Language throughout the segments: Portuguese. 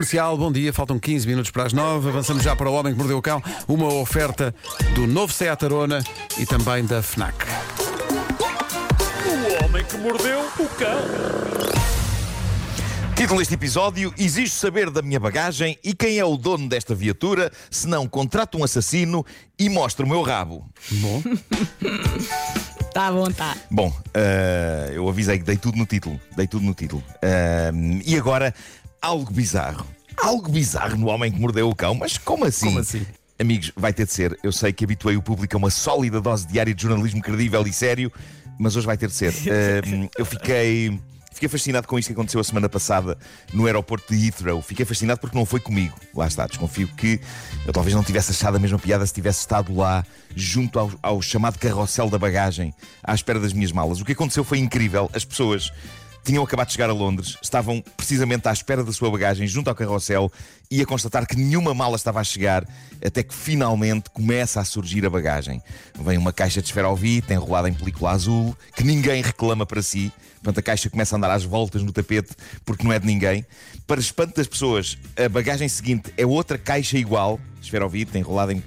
Comercial, bom dia, faltam 15 minutos para as 9. Avançamos já para o Homem que Mordeu o Cão, uma oferta do novo Seat Arona e também da FNAC. O homem que mordeu o cão. Título deste episódio: Exijo saber da minha bagagem e quem é o dono desta viatura, se não contrato um assassino e mostro o meu rabo. Bom, Tá bom, tá. Bom, eh, eu avisei que dei tudo no título. Dei tudo no título. Eh, e agora, algo bizarro. Algo bizarro no homem que mordeu o cão, mas como assim? Como assim? Amigos, vai ter de ser. Eu sei que habituei o público a uma sólida dose diária de jornalismo credível e sério, mas hoje vai ter de ser. Eh, eu fiquei. Fiquei fascinado com isto que aconteceu a semana passada no aeroporto de Heathrow. Fiquei fascinado porque não foi comigo. Lá está, desconfio que eu talvez não tivesse achado a mesma piada se tivesse estado lá, junto ao, ao chamado carrossel da bagagem, à espera das minhas malas. O que aconteceu foi incrível. As pessoas tinham acabado de chegar a Londres, estavam precisamente à espera da sua bagagem junto ao carrossel e a constatar que nenhuma mala estava a chegar, até que finalmente começa a surgir a bagagem. Vem uma caixa de esferovite enrolada em película azul, que ninguém reclama para si. Portanto, a caixa começa a andar às voltas no tapete porque não é de ninguém. Para espanto das pessoas, a bagagem seguinte é outra caixa igual, esferovite, enrolada em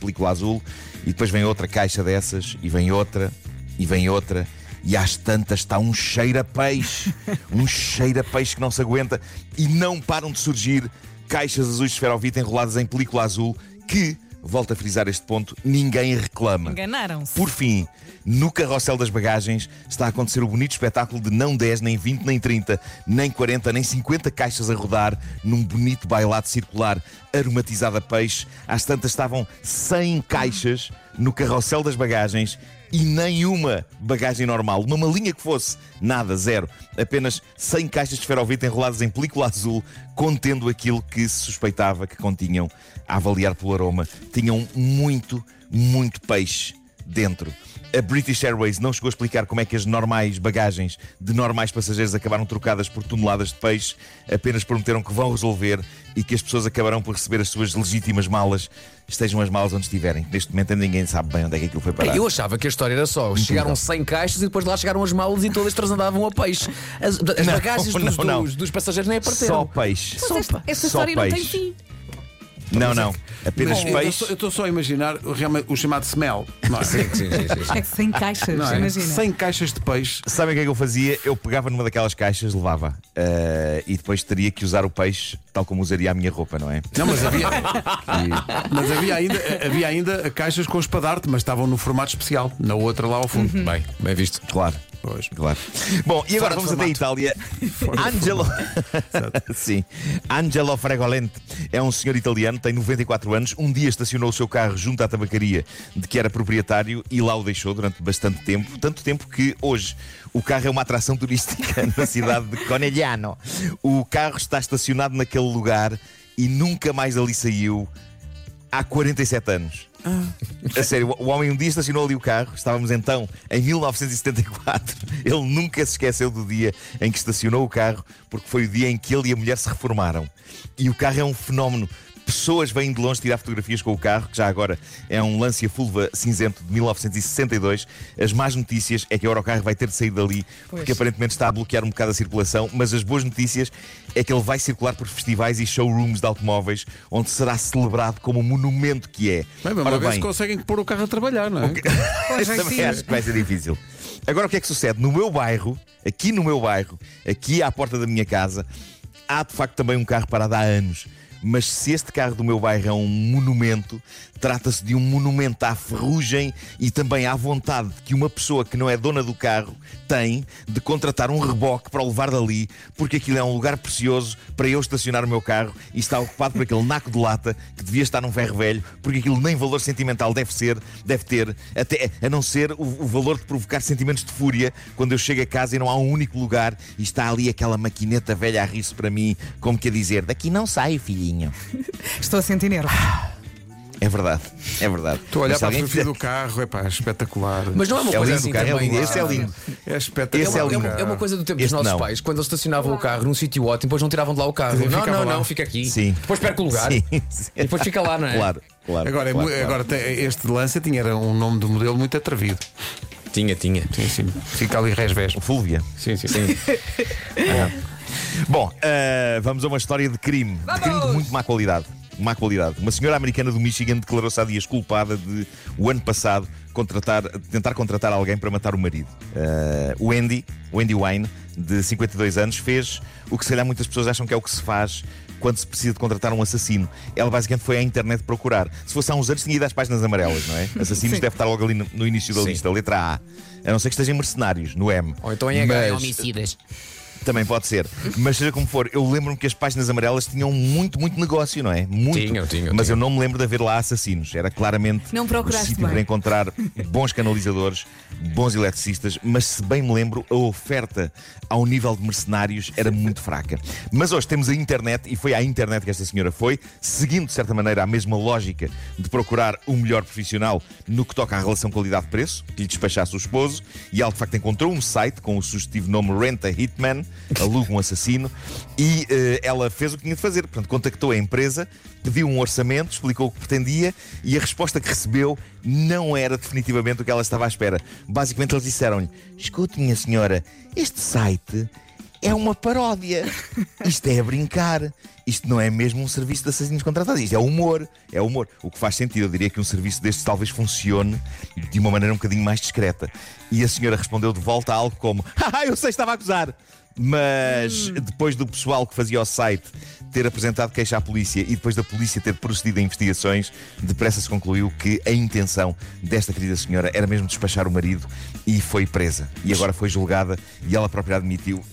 película azul, e depois vem outra caixa dessas, e vem outra, e vem outra, e às tantas está um cheiro a peixe, um cheiro a peixe que não se aguenta, e não param de surgir caixas azuis de esferovite enroladas em película azul que, volto a frisar este ponto, ninguém reclama. Enganaram-se. Por fim, no carrossel das bagagens está a acontecer o bonito espetáculo de não 10, nem 20, nem 30, nem 40, nem 50 caixas a rodar num bonito bailado circular aromatizado a peixe. Às tantas estavam 100 caixas no carrossel das bagagens e nenhuma bagagem normal, uma malinha que fosse, nada, zero. Apenas 100 caixas de esferovite enroladas em película azul, contendo aquilo que se suspeitava que continham, a avaliar pelo aroma. Tinham muito, muito peixe dentro. A British Airways não chegou a explicar como é que as normais bagagens de normais passageiros acabaram trocadas por toneladas de peixe, apenas prometeram que vão resolver e que as pessoas acabarão por receber as suas legítimas malas, estejam as malas onde estiverem. Neste momento ainda ninguém sabe bem onde é que aquilo foi parar. Eu achava que a história era só. Chegaram 100 caixas e depois lá chegaram as malas e todas transandavam a peixe. As, as Não, bagagens dos, não, não. dos- dos passageiros nem Só apareceram. peixe. Mas esta, esta Só história não tem peixe. fim. Não, não. Apenas eu peixe. estou só a imaginar o, realmente o chamado smell. Não é? Sim, sim, sim, sim. É que sem caixas, Não é? imagina. 100 caixas de peixe. Sabem o que é que eu fazia? Eu pegava numa daquelas caixas, levava. eh, e depois teria que usar o peixe tal como usaria a minha roupa, não é? Não, mas havia, mas havia, ainda, havia ainda caixas com espadarte, mas estavam no formato especial, na outra lá ao fundo. Bem, bem visto. Claro. Pois. Claro. Bom, e agora Fora vamos até a. Itália. Angelo. Sim. Angelo Fregolente é um senhor italiano, tem 94 anos. Um dia estacionou o seu carro junto à tabacaria de que era proprietário e lá o deixou durante bastante tempo. Tanto tempo que hoje o carro é uma atração turística na cidade de Conegliano. O carro está estacionado naquele lugar e nunca mais ali saiu há 47 anos. A sério, o homem um dia estacionou ali o carro, estávamos então em 1974. Ele nunca se esqueceu do dia em que estacionou o carro, porque foi o dia em que ele e a mulher se reformaram. E o carro é um fenómeno. Pessoas vêm de longe tirar fotografias com o carro, que já agora é um Lancia Fulva cinzento de 1962. As más notícias é que agora o carro vai ter de sair dali, porque Pois. aparentemente está a bloquear um bocado a circulação. Mas as boas notícias é que ele vai circular por festivais e showrooms de automóveis, onde será celebrado como um monumento que é. Bem, vamos Ora bem, conseguem pôr o carro a trabalhar, não é? Pois também ser. acho que vai ser difícil. Agora o que é que sucede? No meu bairro, aqui no meu bairro, aqui à porta da minha casa, há de facto também um carro parado há anos. Mas se este carro do meu bairro é um monumento, trata-se de um monumento à ferrugem e também à vontade que uma pessoa que não é dona do carro tem de contratar um reboque para o levar dali, porque aquilo é um lugar precioso para eu estacionar o meu carro e está ocupado por aquele naco de lata que devia estar num ferro velho, porque aquilo nem valor sentimental deve ser, deve ter, até a não ser o, o valor de provocar sentimentos de fúria quando eu chego a casa e não há um único lugar e está ali aquela maquineta velha a rir-se para mim, como que a dizer: daqui não sai, filhinho. Estou a sentir nervos. É verdade, é verdade. Estou a olhar Mas para a alguém fotografia fizer- do carro, é pá, espetacular. Mas não é uma É coisa lindo assim o carro, é também. lindo. Esse é lindo. é espetacular. Esse é É uma, lindo. é uma coisa do tempo dos Este nossos não. pais, quando eles estacionavam o carro num sítio ótimo, depois não tiravam de lá o carro. Não, ficava não, lá. não, fica aqui. Sim. Depois perca o lugar. Sim, E sim. depois fica lá, não é? Claro, claro. Agora, é claro, mu- claro. agora tem- este de Lancia tinha era um nome de modelo muito atrevido. Tinha, tinha. Sim, sim. Fica ali resvés. Fúlvia. Sim, sim. sim. Bom, eh, vamos a uma história de crime. De crime de muito má qualidade. Má qualidade. Uma senhora americana do Michigan declarou-se há dias culpada de, o ano passado, contratar, tentar contratar alguém para matar o marido. Eh, o Andy, o Andy Wine, de 52 anos, fez o que se calhar muitas pessoas acham que é o que se faz quando se precisa de contratar um assassino. Ela basicamente foi à internet procurar. Se fosse há uns anos, tinha ido às páginas amarelas, não é? Assassinos deve estar logo ali no, no início da Sim. lista, letra A. A não ser que estejam mercenários, no M. Ou então em H, em Mas- homicidas. Também pode ser. Mas seja como for, eu lembro-me que as páginas amarelas tinham muito, muito negócio, não é? Muito. Tinham, tinham, Mas tinham. eu não me lembro de haver lá assassinos. Era claramente Não o sítio para encontrar bons canalizadores, bons eletricistas. Mas se bem me lembro, a oferta ao nível de mercenários era muito fraca. Mas hoje temos a internet e foi à internet que esta senhora foi, seguindo de certa maneira a mesma lógica de procurar o melhor profissional no que toca à relação qualidade-preço, que lhe despachasse o esposo, e ela de facto encontrou um site com o sugestivo nome Renta Hitman, aluga um assassino, e eh, ela fez o que tinha de fazer. Portanto, contactou a empresa, pediu um orçamento, explicou o que pretendia, e a resposta que recebeu não era definitivamente o que ela estava à espera. Basicamente, eles disseram-lhe: Escute, minha senhora, este site é uma paródia. Isto é brincar. Isto não é mesmo um serviço de assassinos contratados. Isto é humor. É humor. O que faz sentido. Eu diria que um serviço destes talvez funcione de uma maneira um bocadinho mais discreta. E a senhora respondeu de volta a algo como: Haha, eu sei, estava a acusar. Mas depois do pessoal que fazia o site ter apresentado queixa à polícia e depois da polícia ter procedido a investigações, depressa se concluiu que a intenção desta querida senhora era mesmo despachar o marido e foi presa. E agora foi julgada e ela própria admitiu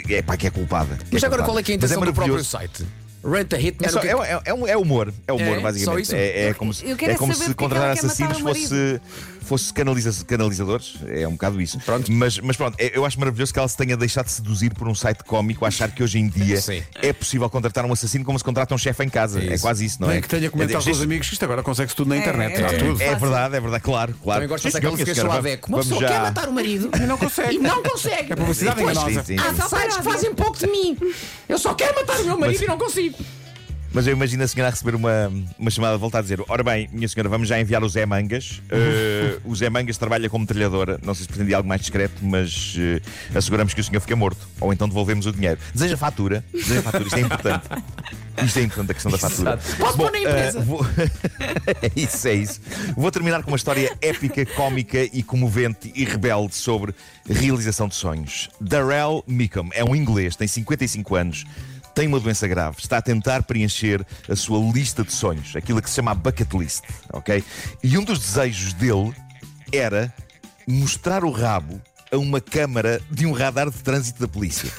que é pá, que é culpada. que Mas é agora culpada. qual é que é a intenção do próprio site? Rent a Hitman. É, só- que é, é- é é humor, é humor, É? basicamente. Isso? É, é como se, Eu quero é como se é contratar assassinos fosse, fosse canaliza canalizadores. É um bocado isso. Pronto. Mas, mas pronto, é- eu acho maravilhoso que ela se tenha deixado de seduzir por um site cómico, achar que hoje em dia Sim. é possível contratar um assassino como se contrata um chefe em casa. É, Isso. quase isso, não é? Nem que tenha comentado É, com os amigos que isto agora consegue-se tudo na internet. é há tudo. é verdade, é verdade, claro, claro. Também gosto senhor, música minha senhora, Suaveco. Uma pessoa já- quer matar o marido E não consegue. e não consegue. É publicidade enganosa. Há sites que fazem pouco de mim. Eu só quero matar o meu marido e não consigo. Mas eu imagino a senhora a receber uma, uma chamada de volta a dizer: Ora bem, minha senhora, vamos já enviar o Zé Mangas. Eh, o Zé Mangas trabalha como trilhadora. Não sei se pretendia algo mais discreto, mas eh, asseguramos que o senhor fica morto. Ou então devolvemos o dinheiro. Deseja fatura? Deseja fatura, isto é importante. Isto é importante, a questão da fatura. Exato. Posso pôr na eh, empresa? vou- é isso, é isso. Vou terminar com uma história épica, cómica e comovente e rebelde sobre realização de sonhos. Darrell Mickham é um inglês, tem 55 anos. Tem uma doença grave, está a tentar preencher a sua lista de sonhos, aquilo que se chama a bucket list, ok? E um dos desejos dele era mostrar o rabo a uma câmara de um radar de trânsito da polícia.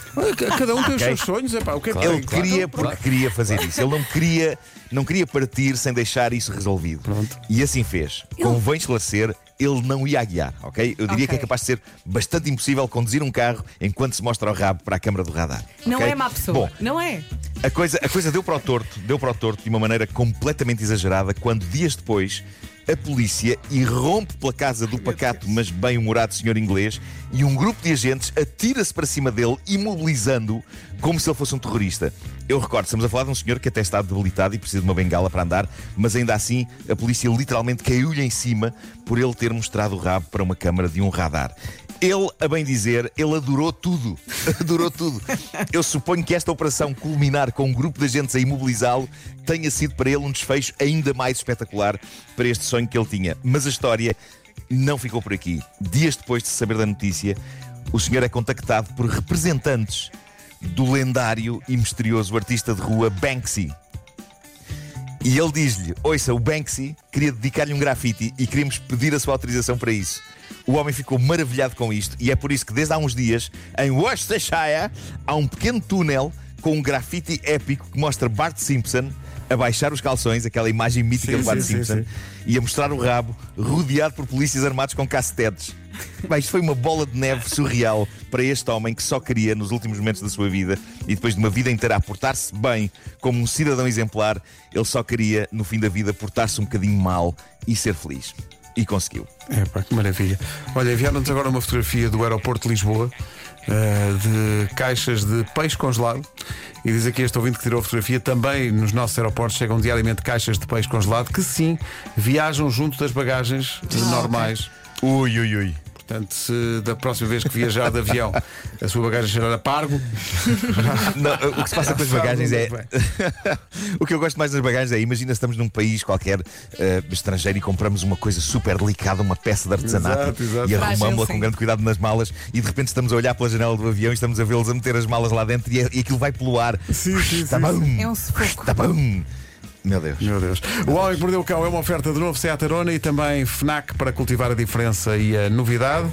Cada um tem os Ok. seus sonhos. Epá, o que é que Ele? Claro. queria porque queria fazer isso. Ele não queria, não queria partir sem deixar isso resolvido. E assim fez. Convém esclarecer, ele não ia a guiar, ok? Eu diria Ok. que é capaz de ser bastante impossível conduzir um carro enquanto se mostra o rabo para a câmara do radar. Não ok? é má pessoa. Bom, Não é? a coisa, a coisa deu para o torto, deu para o torto de uma maneira completamente exagerada quando dias depois a polícia irrompe pela casa do pacato, mas bem-humorado senhor inglês e um grupo de agentes atira-se para cima dele, imobilizando-o como se ele fosse um terrorista. Eu recordo, estamos a falar de um senhor que até está debilitado e precisa de uma bengala para andar, mas ainda assim a polícia literalmente caiu-lhe em cima por ele ter mostrado o rabo para uma câmara de um radar. Ele, a bem dizer, ele adorou tudo. Adorou tudo. Eu suponho que esta operação culminar com um grupo de agentes a imobilizá-lo tenha sido para ele um desfecho ainda mais espetacular para este sonho que ele tinha. Mas a história não ficou por aqui. Dias depois de saber da notícia, o senhor é contactado por representantes do lendário e misterioso artista de rua Banksy. E ele diz-lhe: Ouça, o Banksy queria dedicar-lhe um grafite e queríamos pedir a sua autorização para isso. O homem ficou maravilhado com isto e é por isso que, desde há uns dias, em Worcestershire, há um pequeno túnel com um grafite épico que mostra Bart Simpson a baixar os calções, aquela imagem mítica Sim, de Bart sim, sim, Simpson, sim. e a mostrar o rabo rodeado por polícias armados com cacetetes. Bem, isto foi uma bola de neve surreal para este homem que só queria, nos últimos momentos da sua vida e depois de uma vida inteira a portar-se bem como um cidadão exemplar, ele só queria, no fim da vida, portar-se um bocadinho mal e ser feliz. E conseguiu. Epá, que maravilha. Olha, enviaram-nos agora uma fotografia do aeroporto de Lisboa eh, de caixas de peixe congelado. E diz aqui este ouvinte que tirou a fotografia, também nos nossos aeroportos chegam diariamente caixas de peixe congelado que sim viajam junto das bagagens normais. Ui, ui, ui. Portanto, se da próxima vez que viajar de avião a sua bagagem cheirar a pargo, Não, o que se passa com as bagagens é. o que eu gosto mais das bagagens é: imagina se estamos num país qualquer eh, estrangeiro e compramos uma coisa super delicada, uma peça de artesanato Exato, exato. e arrumamos-la com grande cuidado nas malas e de repente estamos a olhar pela janela do avião e estamos a vê-los a meter as malas lá dentro e, e aquilo vai pelo ar. Sim, sim, Tá sim, bom. É um sufoco. Tá bom. Meu Deus. Meu Deus. O Homem que Mordeu o Cão é uma oferta de novo Seat Arona e também FNAC para cultivar a diferença e a novidade.